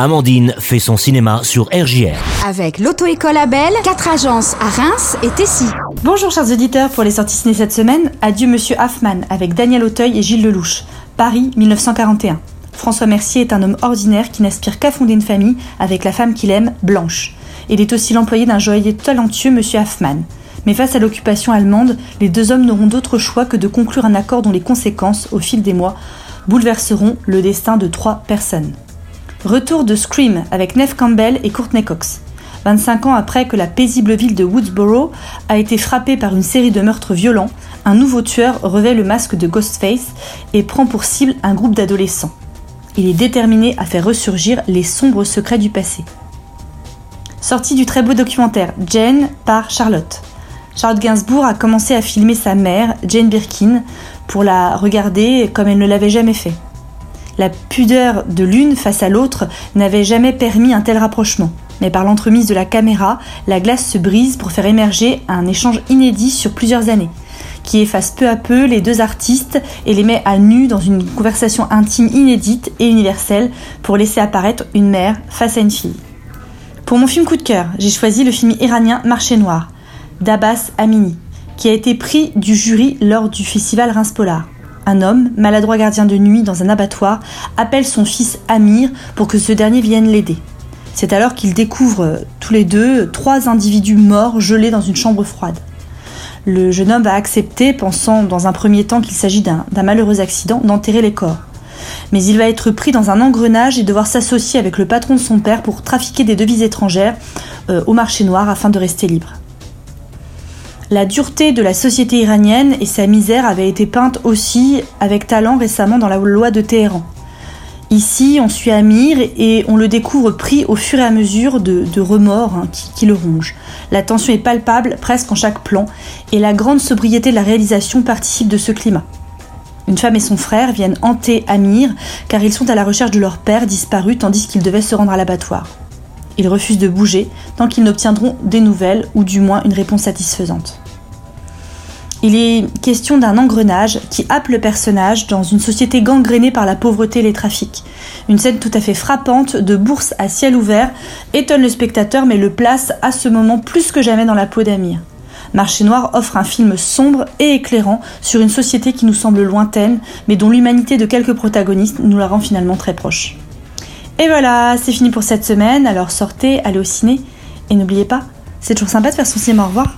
Amandine fait son cinéma sur RJR. Avec l'auto-école Abel, quatre agences à Reims et Tessy. Bonjour chers auditeurs, pour les sorties ciné cette semaine, Adieu Monsieur Hoffman avec Daniel Auteuil et Gilles Lelouch. Paris 1941. François Mercier est un homme ordinaire qui n'aspire qu'à fonder une famille avec la femme qu'il aime, Blanche. Il est aussi l'employé d'un joaillier talentueux, Monsieur Hoffman. Mais face à l'occupation allemande, les deux hommes n'auront d'autre choix que de conclure un accord dont les conséquences, au fil des mois, bouleverseront le destin de trois personnes. Retour de Scream avec Neve Campbell et Courtney Cox. 25 ans après que la paisible ville de Woodsboro a été frappée par une série de meurtres violents, un nouveau tueur revêt le masque de Ghostface et prend pour cible un groupe d'adolescents. Il est déterminé à faire ressurgir les sombres secrets du passé. Sortie du très beau documentaire Jane par Charlotte. Charlotte Gainsbourg a commencé à filmer sa mère, Jane Birkin, pour la regarder comme elle ne l'avait jamais fait. La pudeur de l'une face à l'autre n'avait jamais permis un tel rapprochement. Mais par l'entremise de la caméra, la glace se brise pour faire émerger un échange inédit sur plusieurs années, qui efface peu à peu les deux artistes et les met à nu dans une conversation intime inédite et universelle pour laisser apparaître une mère face à une fille. Pour mon film coup de cœur, j'ai choisi le film iranien Marché Noir, d'Abbas Amini, qui a été pris du jury lors du festival Reims Polar. Un homme, maladroit gardien de nuit dans un abattoir, appelle son fils Amir pour que ce dernier vienne l'aider. C'est alors qu'ils découvrent euh, tous les deux trois individus morts gelés dans une chambre froide. Le jeune homme va accepter, pensant dans un premier temps qu'il s'agit d'un malheureux accident, d'enterrer les corps. Mais il va être pris dans un engrenage et devoir s'associer avec le patron de son père pour trafiquer des devises étrangères euh, au marché noir afin de rester libre. La dureté de la société iranienne et sa misère avaient été peintes aussi avec talent récemment dans la loi de Téhéran. Ici, on suit Amir et on le découvre pris au fur et à mesure de, remords hein, qui, le rongent. La tension est palpable presque en chaque plan et la grande sobriété de la réalisation participe de ce climat. Une femme et son frère viennent hanter Amir car ils sont à la recherche de leur père disparu tandis qu'ils devaient se rendre à l'abattoir. Ils refusent de bouger tant qu'ils n'obtiendront des nouvelles ou du moins une réponse satisfaisante. Il est question d'un engrenage qui happe le personnage dans une société gangrénée par la pauvreté et les trafics. Une scène tout à fait frappante de bourse à ciel ouvert étonne le spectateur mais le place à ce moment plus que jamais dans la peau d'Amir. Marché Noir offre un film sombre et éclairant sur une société qui nous semble lointaine mais dont l'humanité de quelques protagonistes nous la rend finalement très proche. Et voilà, c'est fini pour cette semaine, alors sortez, allez au ciné, et n'oubliez pas, c'est toujours sympa de faire son cinéma, au revoir